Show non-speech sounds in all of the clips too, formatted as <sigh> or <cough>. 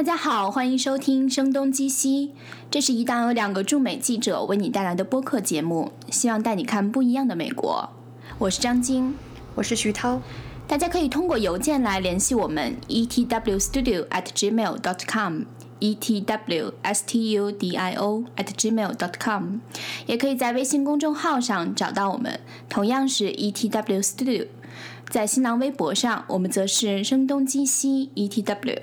大家好，欢迎收听《声东击西》，这是一档由两个驻美记者为你带来的播客节目，希望带你看不一样的美国。我是张晶，我是徐涛。大家可以通过邮件来联系我们，etwstudio at gmail dot com，etw s t u d i o at gmail dot com，也可以在微信公众号上找到我们，同样是 etw studio。在新浪微博上，我们则是声东击西 etw。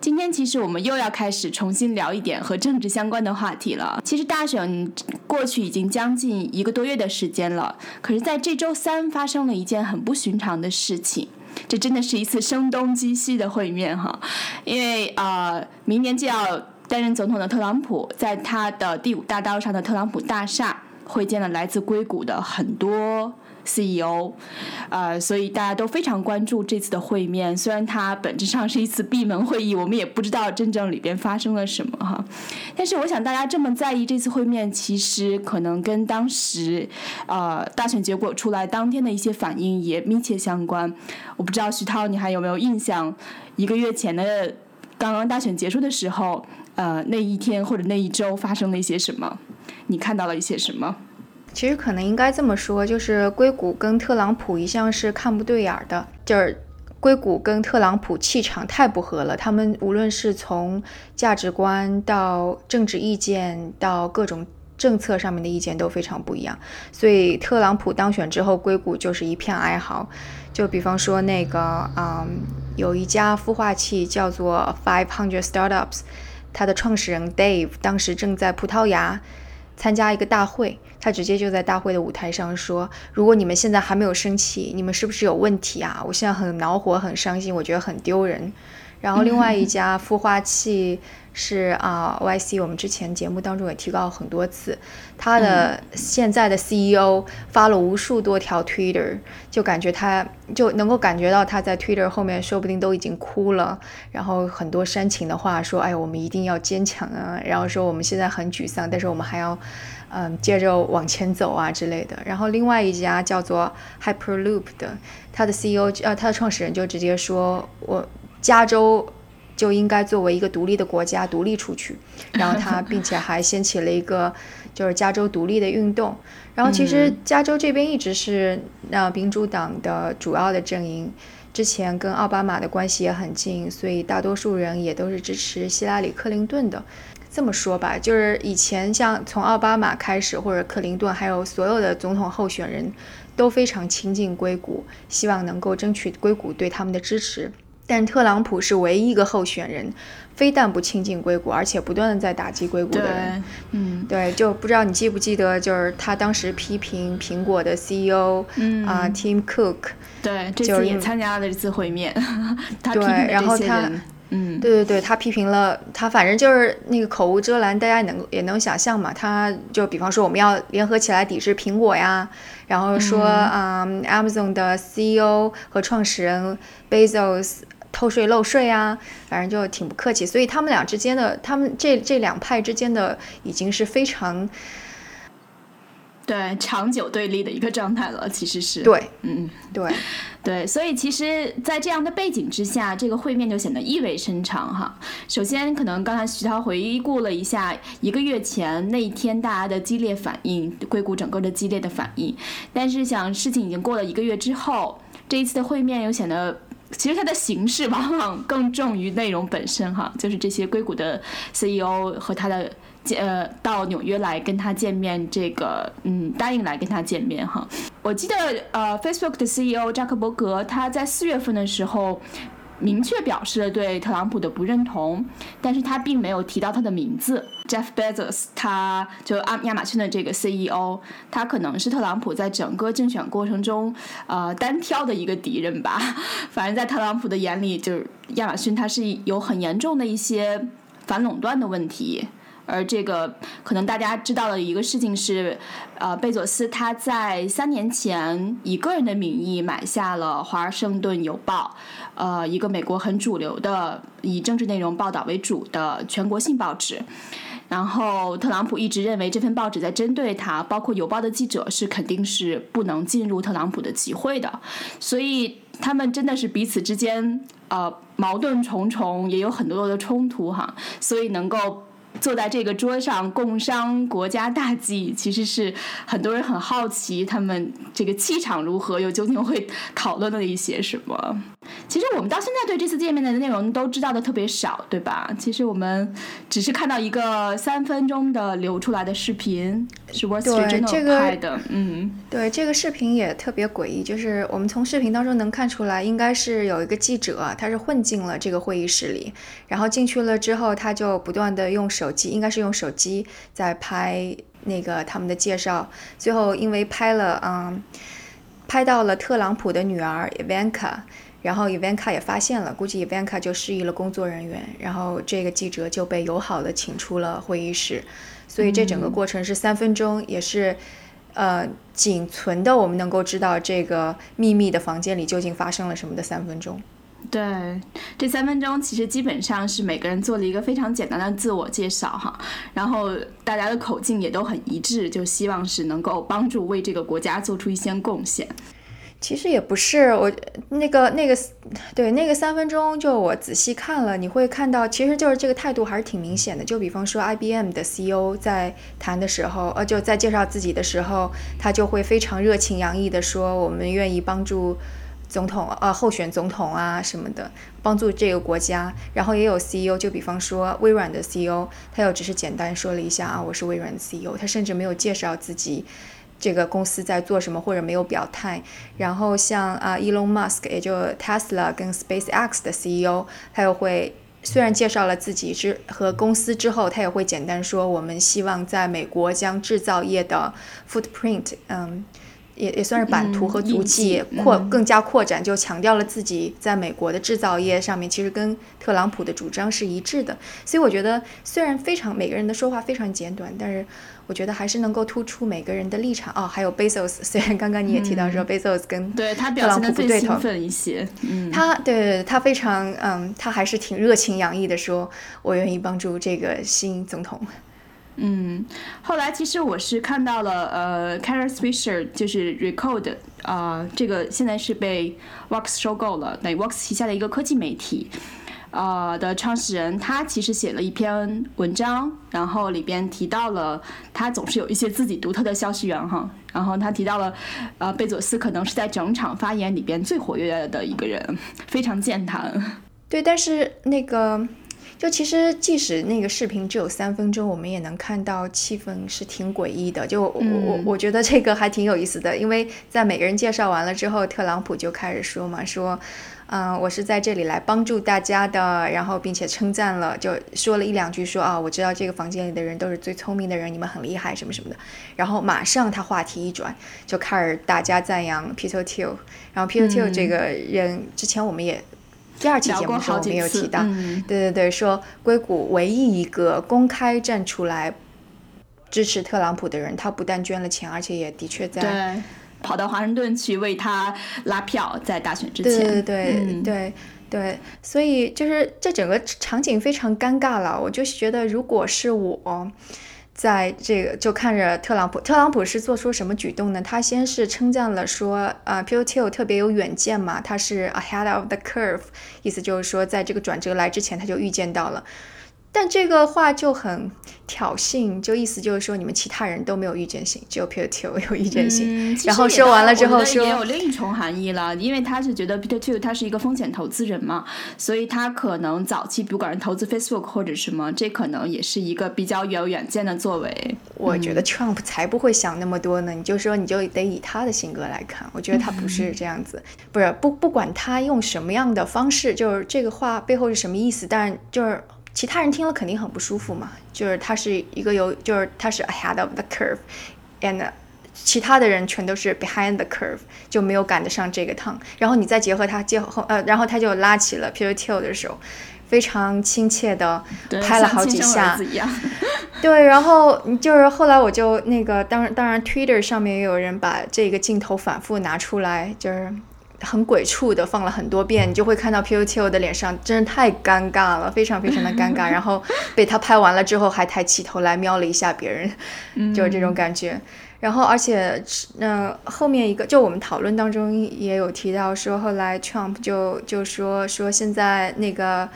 今天其实我们又要开始重新聊一点和政治相关的话题了。其实大选过去已经将近一个多月的时间了，可是在这周三发生了一件很不寻常的事情，这真的是一次声东击西的会面哈。因为啊、呃，明年就要担任总统的特朗普，在他的第五大道上的特朗普大厦会见了来自硅谷的很多。CEO，呃，所以大家都非常关注这次的会面。虽然它本质上是一次闭门会议，我们也不知道真正里边发生了什么哈。但是我想大家这么在意这次会面，其实可能跟当时，呃，大选结果出来当天的一些反应也密切相关。我不知道徐涛，你还有没有印象？一个月前的刚刚大选结束的时候，呃，那一天或者那一周发生了一些什么？你看到了一些什么？其实可能应该这么说，就是硅谷跟特朗普一向是看不对眼儿的，就是硅谷跟特朗普气场太不合了。他们无论是从价值观到政治意见到各种政策上面的意见都非常不一样，所以特朗普当选之后，硅谷就是一片哀嚎。就比方说那个，嗯，有一家孵化器叫做 Five Hundred Startups，它的创始人 Dave 当时正在葡萄牙参加一个大会。他直接就在大会的舞台上说：“如果你们现在还没有生气，你们是不是有问题啊？我现在很恼火，很伤心，我觉得很丢人。”然后另外一家孵化器是啊，YC，我们之前节目当中也提到很多次，他的现在的 CEO 发了无数多条 Twitter，就感觉他就能够感觉到他在 Twitter 后面说不定都已经哭了，然后很多煽情的话说：“哎，我们一定要坚强啊！”然后说我们现在很沮丧，但是我们还要。嗯，接着往前走啊之类的。然后另外一家叫做 Hyperloop 的，他的 CEO 呃，他的创始人就直接说，我加州就应该作为一个独立的国家独立出去。<laughs> 然后他并且还掀起了一个就是加州独立的运动。然后其实加州这边一直是那民主党的主要的阵营，之前跟奥巴马的关系也很近，所以大多数人也都是支持希拉里·克林顿的。这么说吧，就是以前像从奥巴马开始，或者克林顿，还有所有的总统候选人，都非常亲近硅谷，希望能够争取硅谷对他们的支持。但特朗普是唯一一个候选人，非但不亲近硅谷，而且不断的在打击硅谷的人。嗯，对，就不知道你记不记得，就是他当时批评苹果的 CEO，嗯啊、呃、，Tim Cook，對，這次也参加了这次会面，<laughs> 他批評對，然后他。嗯，对对对，他批评了他，反正就是那个口无遮拦，大家能也能想象嘛。他就比方说我们要联合起来抵制苹果呀，然后说啊、嗯 um,，Amazon 的 CEO 和创始人 Bezos 偷税漏税啊，反正就挺不客气。所以他们俩之间的，他们这这两派之间的已经是非常。对长久对立的一个状态了，其实是。对，嗯，对，对，所以其实，在这样的背景之下，这个会面就显得意味深长哈。首先，可能刚才徐涛回顾了一下一个月前那一天大家的激烈反应，硅谷整个的激烈的反应。但是，想事情已经过了一个月之后。这一次的会面又显得，其实它的形式往往更重于内容本身哈。<laughs> 就是这些硅谷的 CEO 和他的。呃，到纽约来跟他见面，这个嗯，答应来跟他见面哈。我记得呃，Facebook 的 CEO 扎克伯格他在四月份的时候明确表示了对特朗普的不认同，但是他并没有提到他的名字。Jeff Bezos 他就亚亚马逊的这个 CEO，他可能是特朗普在整个竞选过程中呃单挑的一个敌人吧。<laughs> 反正，在特朗普的眼里，就是亚马逊它是有很严重的一些反垄断的问题。而这个可能大家知道的一个事情是，呃，贝佐斯他在三年前以个人的名义买下了《华盛顿邮报》，呃，一个美国很主流的以政治内容报道为主的全国性报纸。然后特朗普一直认为这份报纸在针对他，包括邮报的记者是肯定是不能进入特朗普的集会的，所以他们真的是彼此之间呃矛盾重重，也有很多的冲突哈，所以能够。坐在这个桌上共商国家大计，其实是很多人很好奇他们这个气场如何，又究竟会讨论了一些什么。其实我们到现在对这次见面的内容都知道的特别少，对吧？其实我们只是看到一个三分钟的流出来的视频，是 Wall Street Journal 拍的。嗯，对，这个视频也特别诡异，就是我们从视频当中能看出来，应该是有一个记者，他是混进了这个会议室里，然后进去了之后，他就不断的用手。手机应该是用手机在拍那个他们的介绍，最后因为拍了，嗯，拍到了特朗普的女儿 Ivanka，然后 Ivanka 也发现了，估计 Ivanka 就示意了工作人员，然后这个记者就被友好的请出了会议室，所以这整个过程是三分钟，也是呃仅存的我们能够知道这个秘密的房间里究竟发生了什么的三分钟。对，这三分钟其实基本上是每个人做了一个非常简单的自我介绍哈，然后大家的口径也都很一致，就希望是能够帮助为这个国家做出一些贡献。其实也不是，我那个那个对那个三分钟，就我仔细看了，你会看到，其实就是这个态度还是挺明显的。就比方说，IBM 的 CEO 在谈的时候，呃，就在介绍自己的时候，他就会非常热情洋溢的说，我们愿意帮助。总统呃，候选总统啊什么的，帮助这个国家。然后也有 CEO，就比方说微软的 CEO，他又只是简单说了一下啊，我是微软的 CEO，他甚至没有介绍自己这个公司在做什么，或者没有表态。然后像啊，Elon Musk，也就 Tesla 跟 SpaceX 的 CEO，他又会虽然介绍了自己之和公司之后，他也会简单说，我们希望在美国将制造业的 footprint，嗯。也也算是版图和足迹扩更加扩展，就强调了自己在美国的制造业上面，其实跟特朗普的主张是一致的。所以我觉得，虽然非常每个人的说话非常简短，但是我觉得还是能够突出每个人的立场。哦，还有 Bezos，<laughs> 虽然刚刚你也提到说 Bezos 跟对他特朗普不对头。一些，嗯，他对他非常嗯，他还是挺热情洋溢的说，我愿意帮助这个新总统。嗯，后来其实我是看到了，呃 c a r e Swisher 就是 Recode 啊，这个现在是被 Vox 收购了，等于 Vox 旗下的一个科技媒体，啊的创始人，他其实写了一篇文章，然后里边提到了他总是有一些自己独特的消息源哈，然后他提到了，呃，贝佐斯可能是在整场发言里边最活跃的一个人，非常健谈。对，但是那个。就其实，即使那个视频只有三分钟，我们也能看到气氛是挺诡异的。就我我我觉得这个还挺有意思的，因为在每个人介绍完了之后，特朗普就开始说嘛，说，嗯，我是在这里来帮助大家的，然后并且称赞了，就说了一两句，说啊，我知道这个房间里的人都是最聪明的人，你们很厉害什么什么的。然后马上他话题一转，就开始大家赞扬 Peter Thiel，然后 Peter Thiel 这个人之前我们也。第二期节目的时候没有提到，对对对，说硅谷唯一一个公开站出来支持特朗普的人，他不但捐了钱，而且也的确在跑到华盛顿去为他拉票，在大选之前，对对对对对，所以就是这整个场景非常尴尬了。我就觉得，如果是我。在这个就看着特朗普，特朗普是做出什么举动呢？他先是称赞了说，呃 p l t i l 特别有远见嘛，他是 ahead of the curve，意思就是说，在这个转折来之前，他就预见到了。但这个话就很挑衅，就意思就是说你们其他人都没有预见性，只有 Peter Thiel 有预见性。然后说完了之后说，也有另一重含义了，因为他是觉得 Peter Thiel 他是一个风险投资人嘛，所以他可能早期不管是投资 Facebook 或者什么，这可能也是一个比较有远见的作为。我觉得 Trump 才不会想那么多呢，你就说你就得以他的性格来看，我觉得他不是这样子，不是不不管他用什么样的方式，就是这个话背后是什么意思，但就是。其他人听了肯定很不舒服嘛，就是他是一个有，就是他是 ahead of the curve，and 其他的人全都是 behind the curve，就没有赶得上这个趟。然后你再结合他结后，呃，然后他就拉起了 Peter Thiel 的手，非常亲切的拍了好几下。<laughs> 对，然后就是后来我就那个，当然当然 Twitter 上面也有人把这个镜头反复拿出来，就是。很鬼畜的放了很多遍，你就会看到 P.U.T.O 的脸上真的太尴尬了，非常非常的尴尬。<laughs> 然后被他拍完了之后，还抬起头来瞄了一下别人，就是这种感觉。然后，而且，那后面一个，就我们讨论当中也有提到说，后来 Trump 就就说说现在那个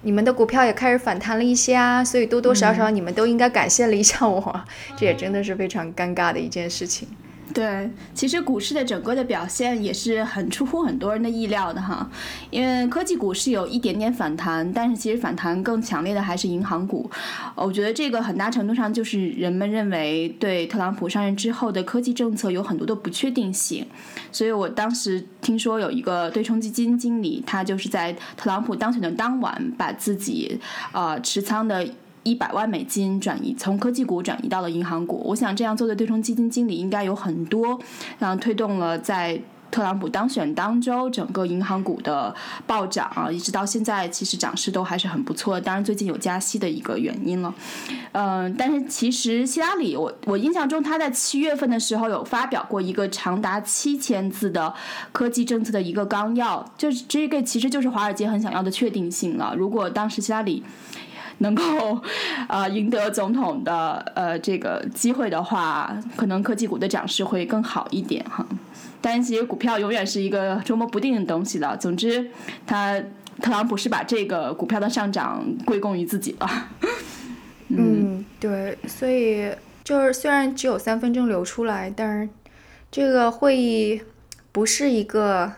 你们的股票也开始反弹了一些啊，所以多多少少你们都应该感谢了一下我，这也真的是非常尴尬的一件事情。对，其实股市的整个的表现也是很出乎很多人的意料的哈，因为科技股是有一点点反弹，但是其实反弹更强烈的还是银行股。我觉得这个很大程度上就是人们认为对特朗普上任之后的科技政策有很多的不确定性，所以我当时听说有一个对冲基金经理，他就是在特朗普当选的当晚把自己呃持仓的。一百万美金转移从科技股转移到了银行股，我想这样做的对冲基金经理应该有很多，然后推动了在特朗普当选当周整个银行股的暴涨啊，一直到现在其实涨势都还是很不错。当然最近有加息的一个原因了，嗯，但是其实希拉里，我我印象中他在七月份的时候有发表过一个长达七千字的科技政策的一个纲要，就是这个其实就是华尔街很想要的确定性了。如果当时希拉里。能够，呃，赢得总统的呃这个机会的话，可能科技股的涨势会更好一点哈。但其实股票永远是一个捉摸不定的东西的。总之，他特朗普是把这个股票的上涨归功于自己了。<laughs> 嗯，对，所以就是虽然只有三分钟流出来，但是这个会议不是一个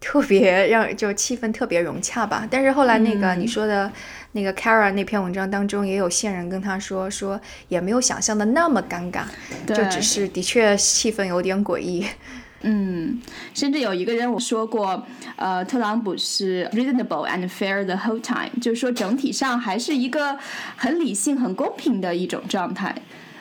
特别让就气氛特别融洽吧。但是后来那个你说的。那个 Kara 那篇文章当中也有线人跟他说，说也没有想象的那么尴尬，就只是的确气氛有点诡异。嗯，甚至有一个人我说过，呃，特朗普是 reasonable and fair the whole time，就是说整体上还是一个很理性、很公平的一种状态。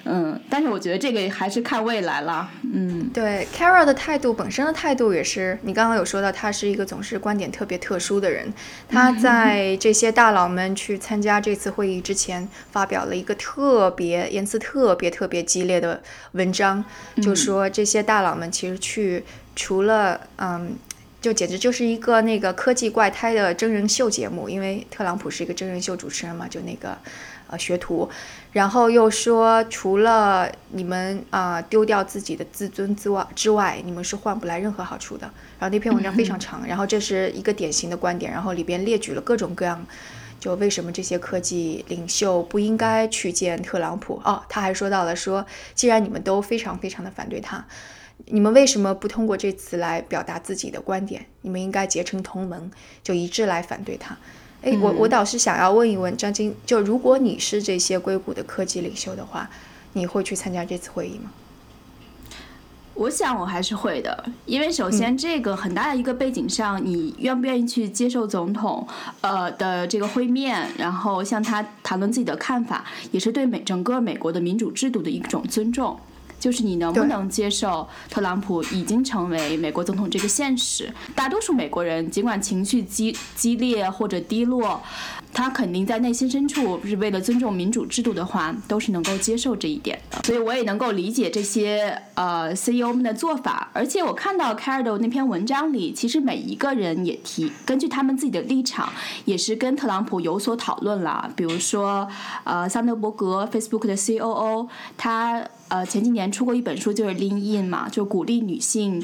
嗯，但是我觉得这个还是看未来了。嗯，对，Kara 的态度本身的态度也是，你刚刚有说到，他是一个总是观点特别特殊的人。他 <laughs> 在这些大佬们去参加这次会议之前，发表了一个特别言辞特别特别激烈的文章，就说这些大佬们其实去除了嗯，就简直就是一个那个科技怪胎的真人秀节目，因为特朗普是一个真人秀主持人嘛，就那个。呃，学徒，然后又说，除了你们啊丢掉自己的自尊之外之外，你们是换不来任何好处的。然后那篇文章非常长，然后这是一个典型的观点，然后里边列举了各种各样，就为什么这些科技领袖不应该去见特朗普。哦，他还说到了说，既然你们都非常非常的反对他，你们为什么不通过这次来表达自己的观点？你们应该结成同盟，就一致来反对他。哎，我我倒是想要问一问张晶，就如果你是这些硅谷的科技领袖的话，你会去参加这次会议吗？我想我还是会的，因为首先这个很大的一个背景上，你愿不愿意去接受总统呃的这个会面，然后向他谈论自己的看法，也是对美整个美国的民主制度的一种尊重。就是你能不能接受特朗普已经成为美国总统这个现实？大多数美国人尽管情绪激激烈或者低落。他肯定在内心深处是为了尊重民主制度的话，都是能够接受这一点的。所以我也能够理解这些呃 CEO 们的做法。而且我看到 c a r d o 那篇文章里，其实每一个人也提根据他们自己的立场，也是跟特朗普有所讨论了。比如说呃桑德伯格 Facebook 的 COO，他呃前几年出过一本书，就是 Lean In 嘛，就鼓励女性。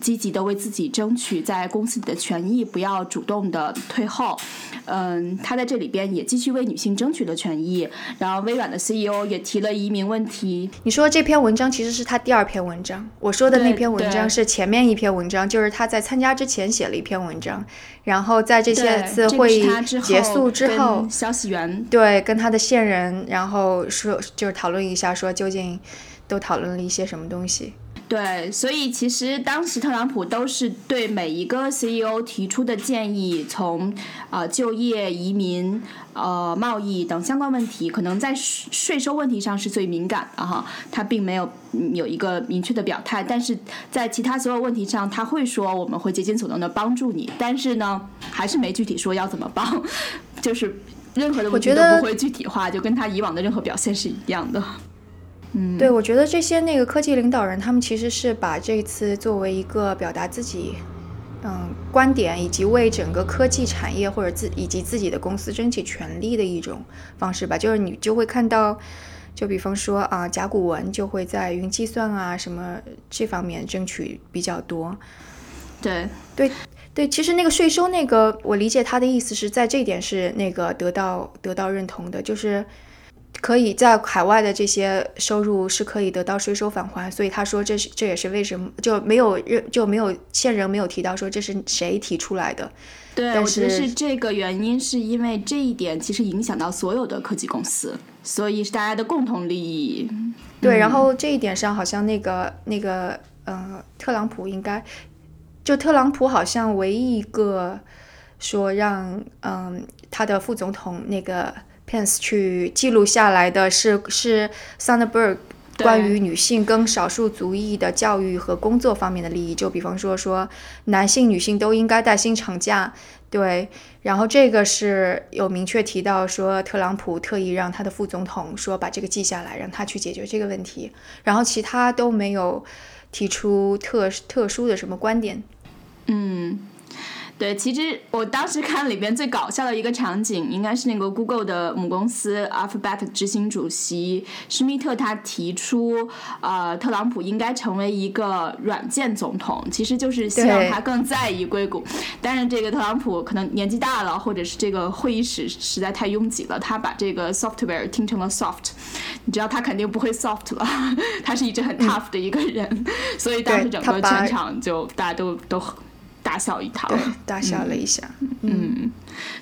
积极的为自己争取在公司里的权益，不要主动的退后。嗯，他在这里边也继续为女性争取了权益。然后，微软的 CEO 也提了移民问题。你说这篇文章其实是他第二篇文章，我说的那篇文章是前面一篇文章，就是他在参加之前写了一篇文章，然后在这些次会议结束之后，消息源对跟他的线人，然后说就是讨论一下，说究竟都讨论了一些什么东西。对，所以其实当时特朗普都是对每一个 CEO 提出的建议，从啊就业、移民、呃贸易等相关问题，可能在税收问题上是最敏感的哈，他并没有有一个明确的表态，但是在其他所有问题上，他会说我们会竭尽所能的帮助你，但是呢，还是没具体说要怎么帮，<laughs> 就是任何的问题都不会具体化，就跟他以往的任何表现是一样的。嗯，对，我觉得这些那个科技领导人，他们其实是把这次作为一个表达自己嗯观点，以及为整个科技产业或者自以及自己的公司争取权利的一种方式吧。就是你就会看到，就比方说啊，甲骨文就会在云计算啊什么这方面争取比较多。对对对，其实那个税收那个，我理解他的意思是在这一点是那个得到得到认同的，就是可以在海外的这些收入是可以得到税收返还，所以他说这是这也是为什么就没有任就没有现人没有提到说这是谁提出来的。对，但我觉得是是这个原因，是因为这一点其实影响到所有的科技公司，所以是大家的共同利益。对，然后这一点上好像那个那个呃，特朗普应该就特朗普好像唯一一个说让嗯他的副总统那个 Pence 去记录下来的是是 Sandberg 关于女性跟少数族裔的教育和工作方面的利益，就比方说说男性、女性都应该带薪产假，对，然后这个是有明确提到说，特朗普特意让他的副总统说把这个记下来，让他去解决这个问题，然后其他都没有提出特特殊的什么观点。嗯，对，其实我当时看里边最搞笑的一个场景，应该是那个 Google 的母公司 Alphabet 执行主席施密特他提出，呃，特朗普应该成为一个软件总统，其实就是希望他更在意硅谷。但是这个特朗普可能年纪大了，或者是这个会议室实在太拥挤了，他把这个 software 听成了 soft，你知道他肯定不会 soft 了，<laughs> 他是一直很 tough 的一个人，所以当时整个全场就大家都都大笑一堂。对，大笑了一下。嗯，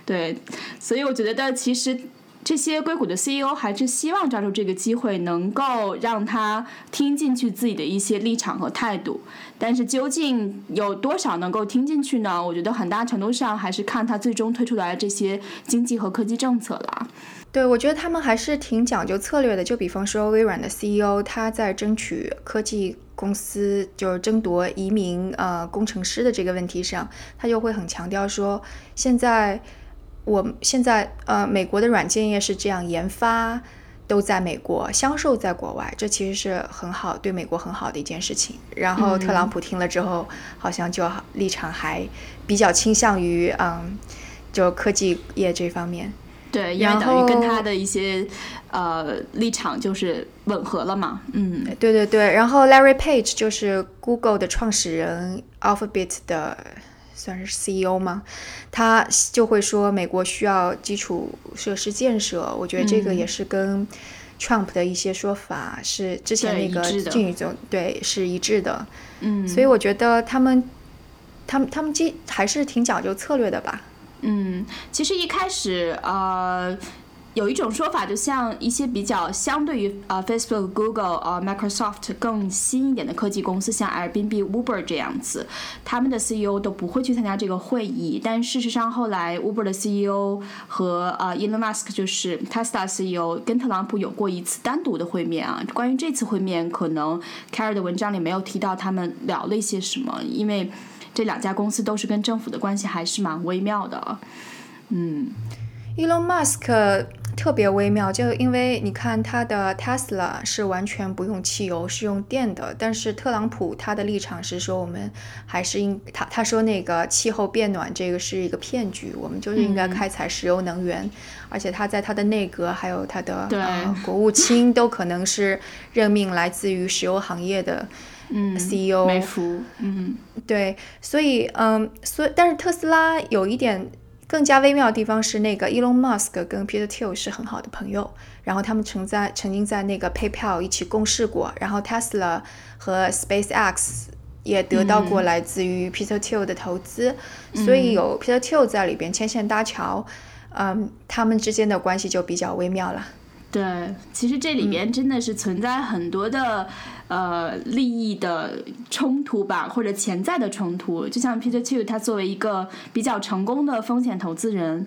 对，所以我觉得其实这些硅谷的 CEO 还是希望抓住这个机会，能够让他听进去自己的一些立场和态度。但是究竟有多少能够听进去呢？我觉得很大程度上还是看他最终推出来的这些经济和科技政策啦。对，我觉得他们还是挺讲究策略的。就比方说微软的 CEO，他在争取科技公司就是争夺移民呃工程师的这个问题上，他就会很强调说，现在我现在呃美国的软件业是这样，研发都在美国，销售在国外，这其实是很好对美国很好的一件事情。然后特朗普听了之后，好像就立场还比较倾向于嗯，就科技业这方面。对，因为然等于跟他的一些呃立场就是吻合了嘛。嗯，对对对，然后 Larry Page 就是 Google 的创始人，Alphabet 的算是 CEO 吗？他就会说美国需要基础设施建设，我觉得这个嗯也是跟 Trump 的一些说法是之前那个一致的竞总对是一致的，嗯，所以我觉得他们他们他们基还是挺讲究策略的吧。嗯，其实一开始呃。有一种说法，就像一些比较相对于呃 Facebook、Google、呃 Microsoft 更新一点的科技公司，像 Airbnb、Uber 这样子，他们的 CEO 都不会去参加这个会议。但事实上，后来 Uber 的 CEO 和呃 Elon Musk 就是 Tesla CEO 跟特朗普有过一次单独的会面啊。关于这次会面，可能 Carrie 的文章里没有提到他们聊了一些什么，因为这两家公司都是跟政府的关系还是蛮微妙的。嗯。Elon Musk 特别微妙，就因为你看他的 Tesla 是完全不用汽油，是用电的，但是特朗普他的立场是说我们还是应他他说那个气候变暖这个是一个骗局，我们就是应该开采石油能源，而且他在他的内阁还有他的呃国务卿都可能是任命来自于石油行业的嗯 CEO，、美孚，嗯。对，所以嗯，所以但是特斯拉有一点更加微妙的地方是，那个 Elon Musk 跟 Peter Thiel 是很好的朋友，然后他们曾在曾经在那个 PayPal 一起共事过，然后 Tesla 和 SpaceX 也得到过来自于 Peter Thiel 的投资，所以有 Peter Thiel 在里边牵线搭桥，嗯，他们之间的关系就比较微妙了。对，其实这里边真的是存在很多的、呃利益的冲突吧，或者潜在的冲突。就像 Peter Thiel，他作为一个比较成功的风险投资人，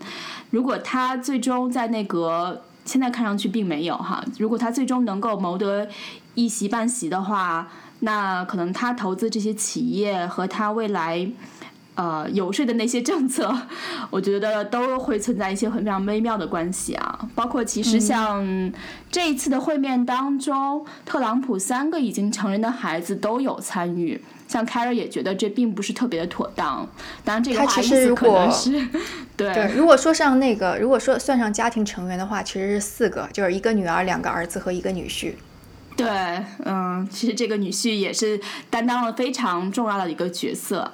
如果他最终在内阁，现在看上去并没有哈，如果他最终能够谋得一席半席的话，那可能他投资这些企业和他未来。呃，游说的那些政策，<laughs> 我觉得都会存在一些很非常微妙的关系啊。包括其实像这一次的会面当中，特朗普三个已经成人的孩子都有参与，像凯尔也觉得这并不是特别的妥当。当然，这个话其实可能是 <laughs> 对对，如果说上那个，如果说算上家庭成员的话，其实是四个，就是一个女儿、两个儿子和一个女婿。对，嗯，其实这个女婿也是担当了非常重要的一个角色。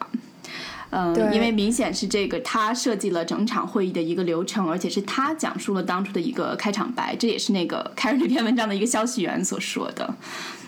嗯，因为明显是这个他设计了整场会议的一个流程，而且是他讲述了当初的一个开场白，这也是那个开这篇文章的一个消息源所说的。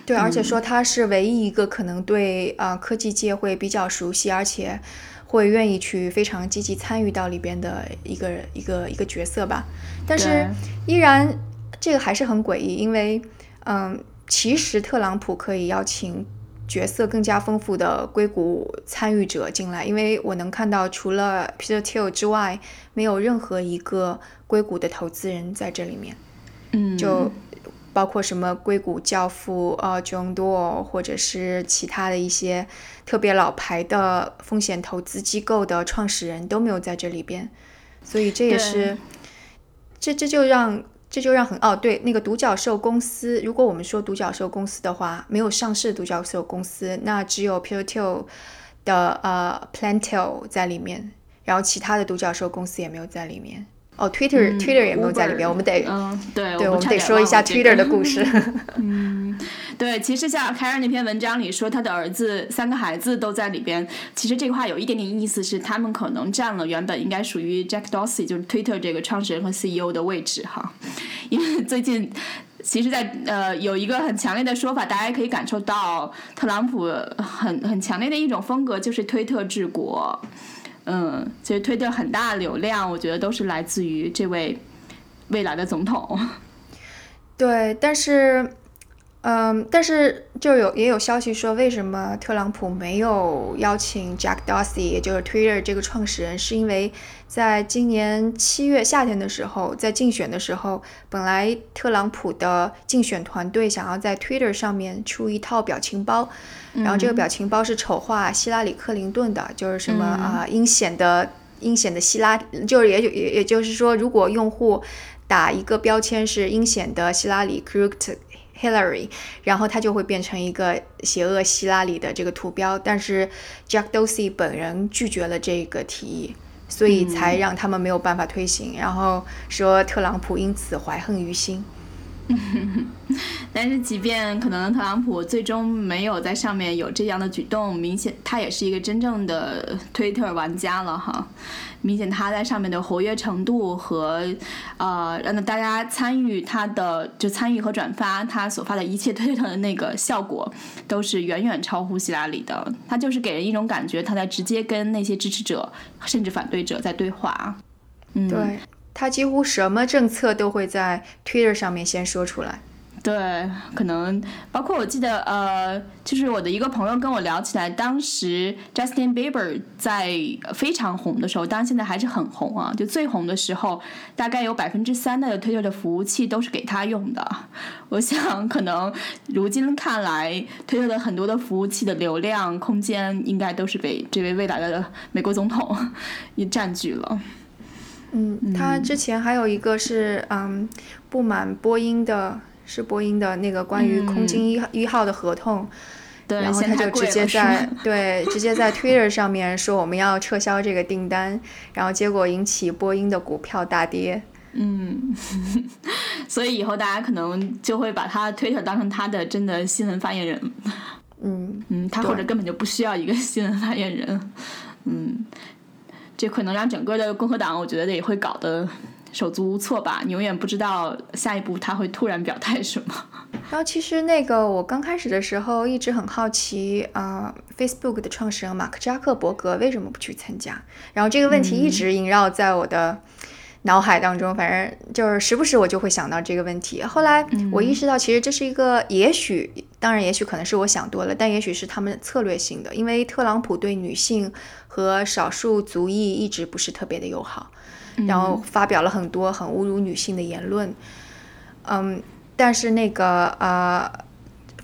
对，而且说他是唯一一个可能对啊科技界会比较熟悉，而且会愿意去非常积极参与到里边的一个一个一个角色吧。但是依然这个还是很诡异，因为嗯，其实特朗普可以邀请。角色更加丰富的硅谷参与者进来，因为我能看到，除了 Peter Thiel 之外，没有任何一个硅谷的投资人在这里面。嗯，就包括什么硅谷教父呃 John Doerr，或者是其他的一些特别老牌的风险投资机构的创始人都没有在这里边，所以这也是，这这就让。这就让很哦，对那个独角兽公司，如果我们说独角兽公司的话，没有上市独角兽公司，那只有 p u r t o 的呃 Plantel 在里面，然后其他的独角兽公司也没有在里面。哦，Twitter Twitter 也没有在里面，我们得嗯，对，对，我们得说一下 Twitter 的故事。<laughs> 嗯。对，其实像凯尔那篇文章里说，他的儿子三个孩子都在里边。其实这个话有一点点意思是，他们可能占了原本应该属于 Jack Dorsey，就是 Twitter 这个创始人和 CEO 的位置哈。因为最近，其实，在呃有一个很强烈的说法，大家可以感受到特朗普很很强烈的一种风格，就是推特治国。嗯，其实推特很大流量，我觉得都是来自于这位未来的总统。<laughs> 对，但是。嗯，但是就有也有消息说，为什么特朗普没有邀请 Jack Dorsey，也就是 Twitter 这个创始人，是因为在今年七月夏天的时候，在竞选的时候，本来特朗普的竞选团队想要在 Twitter 上面出一套表情包，然后这个表情包是丑化希拉里克林顿的，就是什么啊阴险的阴险的希拉，就是也也也就是说，如果用户打一个标签是阴险的希拉里 crooked。Hillary，然后他就会变成一个邪恶希拉里的这个图标，但是 Jack Dorsey 本人拒绝了这个提议，所以才让他们没有办法推行。然后说特朗普因此怀恨于心。<laughs> 但是，即便可能特朗普最终没有在上面有这样的举动，明显他也是一个真正的推特玩家了哈。明显他在上面的活跃程度和，呃，让大家参与他的就参与和转发他所发的一切推特的那个效果，都是远远超乎希拉里的。他就是给人一种感觉，他在直接跟那些支持者甚至反对者在对话。嗯，对他几乎什么政策都会在 Twitter 上面先说出来。对，可能包括我记得，呃，就是我的一个朋友跟我聊起来，当时 Justin Bieber 在非常红的时候，当然现在还是很红啊，就最红的时候，大概有百分之三的推特的服务器都是给他用的。我想，可能如今看来，推特的很多的服务器的流量空间，应该都是被这位未来的美国总统也 <laughs> 占据了。嗯，他之前还有一个是，嗯，不满波音的。是波音的那个关于空军一一号的合同，对然后他就直接在对直接在 Twitter 上面说我们要撤销这个订单，然后结果引起波音的股票大跌。嗯，<laughs> 所以以后大家可能就会把他 Twitter 当成他的真的新闻发言人。嗯嗯，他或者根本就不需要一个新闻发言人。嗯，这可能让整个的共和党，我觉得也会搞得。手足无措吧，你永远不知道下一步他会突然表态什么。<laughs> 然后其实那个我刚开始的时候一直很好奇啊，Facebook 的创始人马克扎克伯格为什么不去参加？然后这个问题一直萦绕在我的脑海当中，反正就是时不时我就会想到这个问题。后来我意识到，其实这是一个也许，当然也许可能是我想多了，但也许是他们策略性的，因为特朗普对女性和少数族裔一直不是特别的友好。然后发表了很多很侮辱女性的言论，嗯，但是那个呃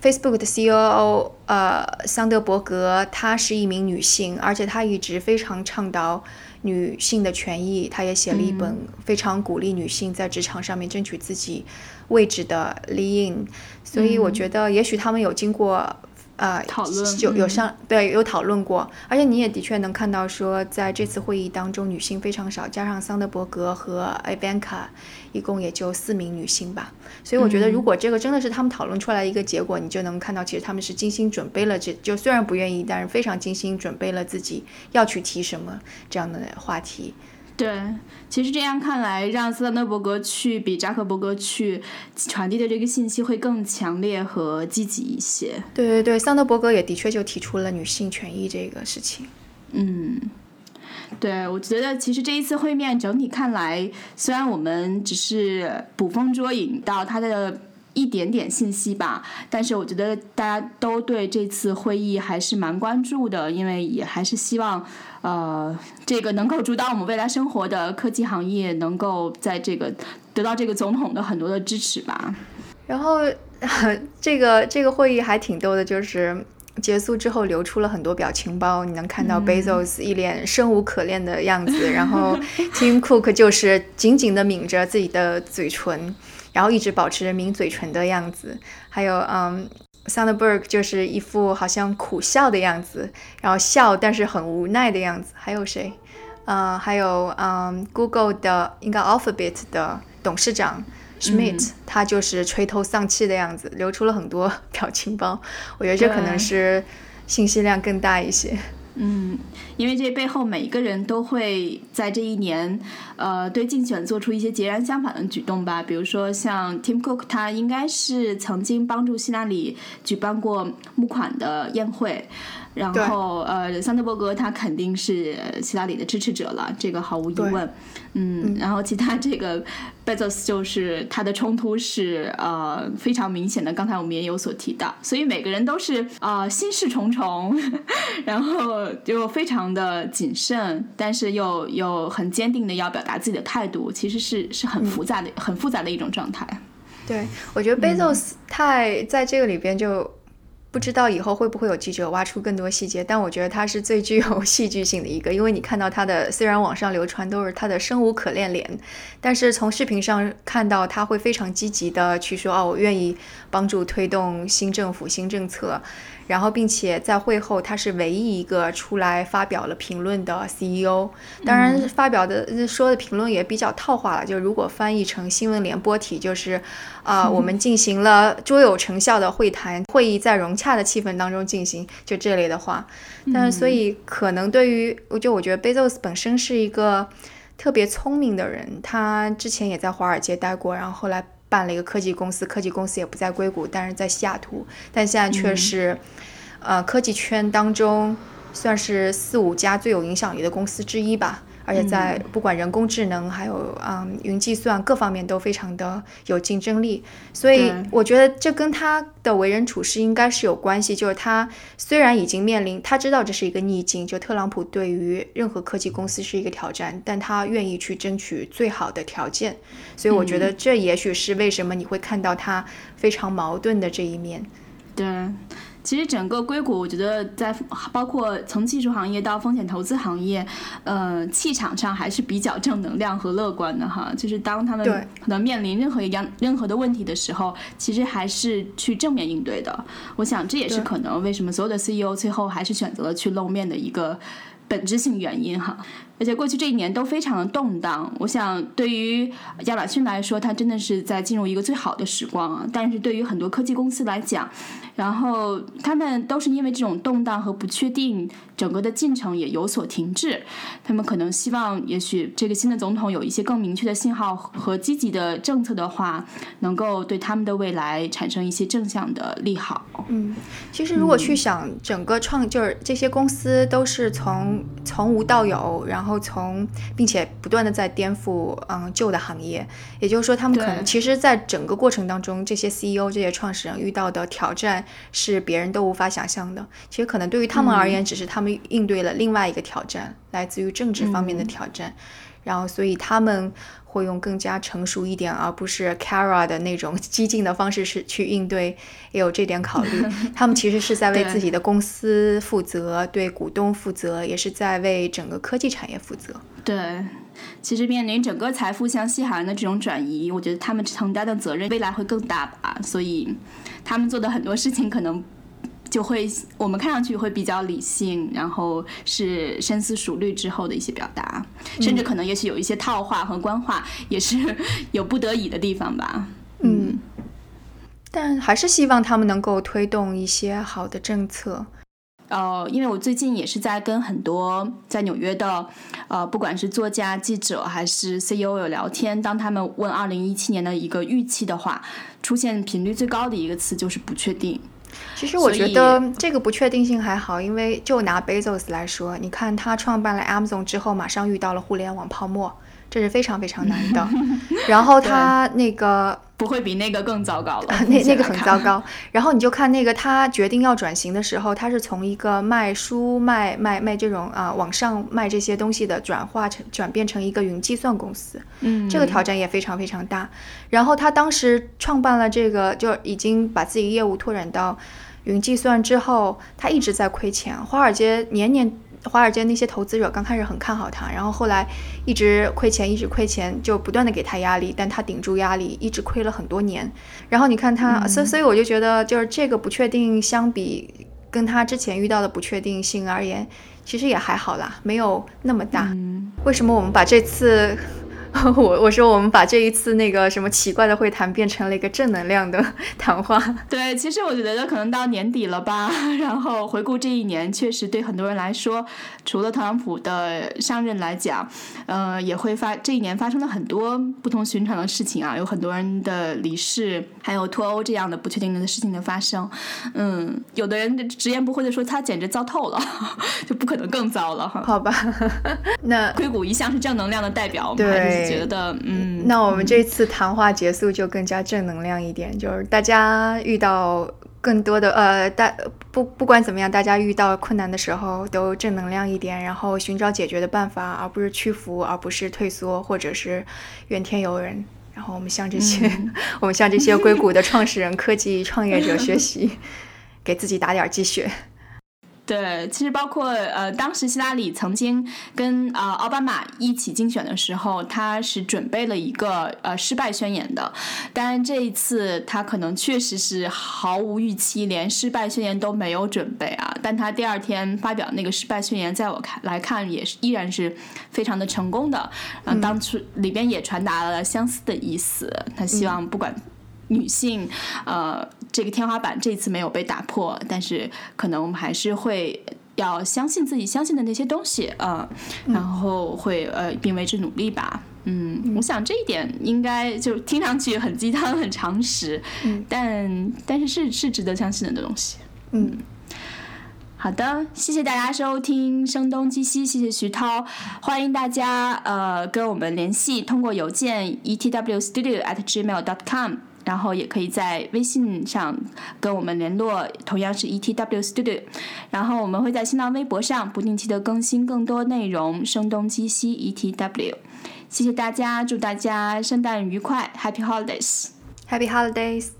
，Facebook 的 COO 呃桑德伯格，她是一名女性，而且她一直非常倡导女性的权益，她也写了一本非常鼓励女性在职场上面争取自己位置的 Lean，所以我觉得也许他们有经过呃讨论有有上对有讨论过，而且你也的确能看到说，在这次会议当中，女性非常少，加上桑德伯格和艾班卡，一共也就四名女性吧。所以我觉得，如果这个真的是他们讨论出来一个结果，你就能看到，其实他们是精心准备了，这就虽然不愿意，但是非常精心准备了自己要去提什么这样的话题。对，其实这样看来，让斯坦德伯格去比扎克伯格去传递的这个信息会更强烈和积极一些。对对对，桑德伯格也的确就提出了女性权益这个事情。嗯，对，我觉得其实这一次会面整体看来，虽然我们只是捕风捉影到他的。一点点信息吧，但是我觉得大家都对这次会议还是蛮关注的，因为也还是希望，呃，这个能够主导我们未来生活的科技行业能够在这个得到这个总统的很多的支持吧。然后，这个这个会议还挺逗的，就是结束之后流出了很多表情包，你能看到 Bezos 一脸生无可恋的样子，然后 <laughs> Tim Cook 就是紧紧的抿着自己的嘴唇。然后一直保持着抿嘴唇的样子，还有嗯，Sandberg 就是一副好像苦笑的样子，然后笑但是很无奈的样子。还有谁？呃，还有嗯，Google 的应该 Alphabet 的董事长 Schmidt，他就是垂头丧气的样子，流出了很多 <laughs> 表情包。我觉得这可能是信息量更大一些。嗯，因为这背后每一个人都会在这一年，呃，对竞选做出一些截然相反的举动吧。比如说像 Tim Cook，他应该是曾经帮助希拉里举办过募款的宴会。然后，呃，桑德伯格他肯定是希拉里的支持者了，这个毫无疑问。嗯，然后其他这个贝佐斯就是他的冲突是呃非常明显的，刚才我们也有所提到，所以每个人都是啊心事重重，<laughs> 然后就非常的谨慎，但是又又很坚定的要表达自己的态度，其实是是很复杂的、很复杂的一种状态。对，我觉得贝佐斯太在这个里边就。不知道以后会不会有记者挖出更多细节，但我觉得他是最具有 <laughs> 戏剧性的一个，因为你看到他的虽然网上流传都是他的生无可恋脸，但是从视频上看到他会非常积极的去说哦，我愿意帮助推动新政府新政策。然后，并且在会后，他是唯一一个出来发表了评论的 CEO。当然，发表的说的评论也比较套话了。就如果翻译成新闻联播体，就是啊，我们进行了 <laughs> 卓有成效的会谈，会议在融洽的气氛当中进行，就这类的话。但是，所以可能对于我，就我觉得 Bezos 本身是一个特别聪明的人，他之前也在华尔街待过，然后后来。办了一个科技公司，科技公司也不在硅谷，但是在西雅图，但现在却是，呃，科技圈当中算是四五家最有影响力的公司之一吧。而且在不管人工智能，还有嗯云计算各方面都非常的有竞争力，所以我觉得这跟他的为人处事应该是有关系。就是他虽然已经面临，他知道这是一个逆境，就特朗普对于任何科技公司是一个挑战，但他愿意去争取最好的条件。所以我觉得这也许是为什么你会看到他非常矛盾的这一面。对。其实整个硅谷，我觉得在包括从技术行业到风险投资行业，呃，气场上还是比较正能量和乐观的哈。就是当他们可能面临任何一样任何的问题的时候，其实还是去正面应对的。我想这也是可能为什么所有的 CEO 最后还是选择了去露面的一个本质性原因哈。而且过去这一年都非常的动荡，我想对于亚马逊来说，它真的是在进入一个最好的时光啊。但是对于很多科技公司来讲，然后他们都是因为这种动荡和不确定，整个的进程也有所停滞。他们可能希望，也许这个新的总统有一些更明确的信号和积极的政策的话，能够对他们的未来产生一些正向的利好。嗯，其实如果去想整个创，就是这些公司都是从从无到有，然后。然后从，并且不断的在颠覆，嗯，旧的行业，也就是说，他们可能其实，在整个过程当中，这些 CEO、这些创始人遇到的挑战是别人都无法想象的。其实可能对于他们而言，只是他们应对了另外一个挑战，来自于政治方面的挑战。然后，所以他们会用更加成熟一点，而不是 Kara 的那种激进的方式是去应对，也有这点考虑。<laughs> 他们其实是在为自己的公司负责，对股东负责，也是在为整个科技产业负责。对，其实面临整个财富向西海岸的这种转移，我觉得他们承担的责任未来会更大吧。所以他们做的很多事情可能。就会我们看上去会比较理性，然后是深思熟虑之后的一些表达，甚至可能也许有一些套话和官话，也是有不得已的地方吧。嗯，但还是希望他们能够推动一些好的政策。呃，因为我最近也是在跟很多在纽约的，呃，不管是作家、记者还是 CEO 有聊天，当他们问二零一七年的一个预期的话，出现频率最高的一个词就是不确定。其实我觉得这个不确定性还好，因为就拿 Bezos 来说，你看他创办了 Amazon 之后，马上遇到了互联网泡沫，这是非常非常难的。<laughs> 然后他那个不会比那个更糟糕了，<laughs> 那那个很糟糕。然后你就看那个他决定要转型的时候，他是从一个卖书、卖卖卖这种啊网上卖这些东西的，转化成转变成一个云计算公司。嗯，这个挑战也非常非常大。然后他当时创办了这个，就已经把自己业务拓展到云计算之后，他一直在亏钱。华尔街年年。华尔街那些投资者刚开始很看好他，然后后来一直亏钱，一直亏钱，就不断的给他压力，但他顶住压力，一直亏了很多年。然后你看他，所所以我就觉得，就是这个不确定，相比跟他之前遇到的不确定性而言，其实也还好啦，没有那么大。嗯为什么我们把这次？<laughs> 我我说我们把这一次那个什么奇怪的会谈变成了一个正能量的 <laughs> 谈话。对，其实我觉得可能到年底了吧，<laughs> 然后回顾这一年，确实对很多人来说，除了特朗普的上任来讲，呃，也会发这一年发生了很多不同寻常的事情啊，有很多人的离世，还有脱欧这样的不确定的事情的发生。嗯，有的人直言不讳的说他简直糟透了，就不可能更糟了哈。好吧，那硅谷一向是正能量的代表，对。觉得嗯，那我们这次谈话结束就更加正能量一点，就是大家遇到更多的呃，大不不管怎么样，大家遇到困难的时候都正能量一点，然后寻找解决的办法，而不是屈服，而不是退缩，或者是怨天尤人。然后我们向这些 <laughs> 我们向这些硅谷的创始人、科技创业者学习，给自己打点鸡血。对，其实包括呃，当时希拉里曾经跟呃奥巴马一起竞选的时候，他是准备了一个呃失败宣言的。当然这一次他可能确实是毫无预期，连失败宣言都没有准备啊。但他第二天发表那个失败宣言，在我看来看也是依然是非常的成功的。然后当初里边也传达了相似的意思，他希望不管。女性，呃，这个天花板这次没有被打破，但是可能我们还是会要相信自己相信的那些东西，呃，然后会呃并为之努力吧。嗯，我想这一点应该就听上去很鸡汤、很常识，但但是是是值得相信的东西。嗯，好的，谢谢大家收听《声东击西》，谢谢徐涛，欢迎大家呃跟我们联系，通过邮件 etwstudio@gmail.com。然后也可以在微信上跟我们联络，同样是 ETW Studio。然后我们会在新浪微博上不定期的更新更多内容，声东击西 ETW。谢谢大家，祝大家圣诞愉快，Happy Holidays，Happy Holidays。